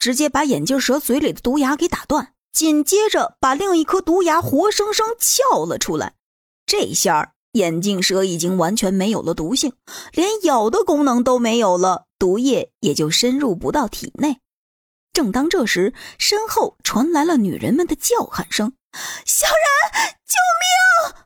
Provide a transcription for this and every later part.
直接把眼镜蛇嘴里的毒牙给打断，紧接着把另一颗毒牙活生生撬了出来。这下眼镜蛇已经完全没有了毒性，连咬的功能都没有了，毒液也就深入不到体内。正当这时，身后传来了女人们的叫喊声：“萧然，救命！”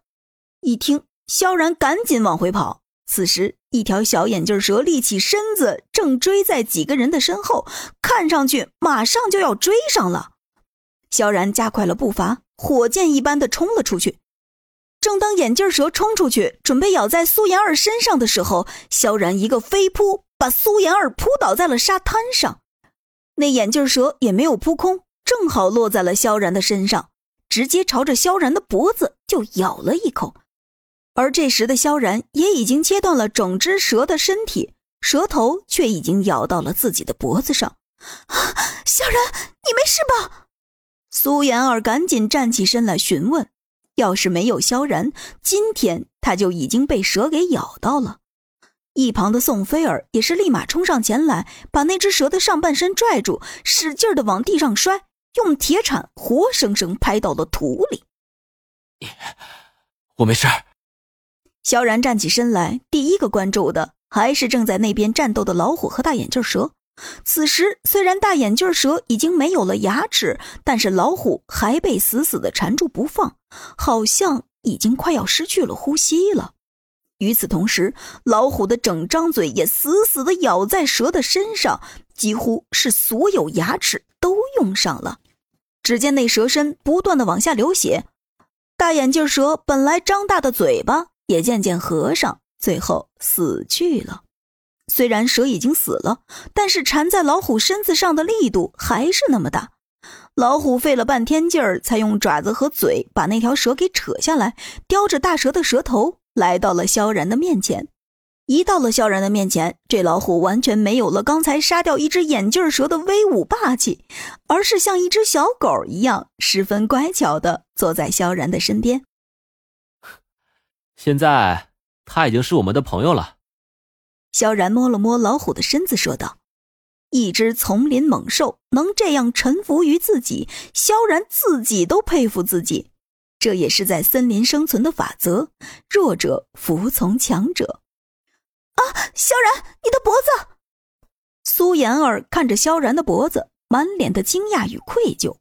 一听，萧然赶紧往回跑。此时，一条小眼镜蛇立起身子，正追在几个人的身后，看上去马上就要追上了。萧然加快了步伐，火箭一般的冲了出去。正当眼镜蛇冲出去，准备咬在苏妍儿身上的时候，萧然一个飞扑，把苏妍儿扑倒在了沙滩上。那眼镜蛇也没有扑空，正好落在了萧然的身上，直接朝着萧然的脖子就咬了一口。而这时的萧然也已经切断了整只蛇的身体，蛇头却已经咬到了自己的脖子上。萧然，你没事吧？苏妍儿赶紧站起身来询问。要是没有萧然，今天他就已经被蛇给咬到了。一旁的宋菲儿也是立马冲上前来，把那只蛇的上半身拽住，使劲的往地上摔，用铁铲活生生拍到了土里。我没事。萧然站起身来，第一个关注的还是正在那边战斗的老虎和大眼镜蛇。此时，虽然大眼镜蛇已经没有了牙齿，但是老虎还被死死的缠住不放，好像已经快要失去了呼吸了。与此同时，老虎的整张嘴也死死的咬在蛇的身上，几乎是所有牙齿都用上了。只见那蛇身不断的往下流血，大眼镜蛇本来张大的嘴巴。也渐渐合上，最后死去了。虽然蛇已经死了，但是缠在老虎身子上的力度还是那么大。老虎费了半天劲儿，才用爪子和嘴把那条蛇给扯下来，叼着大蛇的蛇头来到了萧然的面前。一到了萧然的面前，这老虎完全没有了刚才杀掉一只眼镜蛇的威武霸气，而是像一只小狗一样，十分乖巧的坐在萧然的身边。现在他已经是我们的朋友了。萧然摸了摸老虎的身子，说道：“一只丛林猛兽能这样臣服于自己，萧然自己都佩服自己。这也是在森林生存的法则，弱者服从强者。”啊，萧然，你的脖子！苏妍儿看着萧然的脖子，满脸的惊讶与愧疚。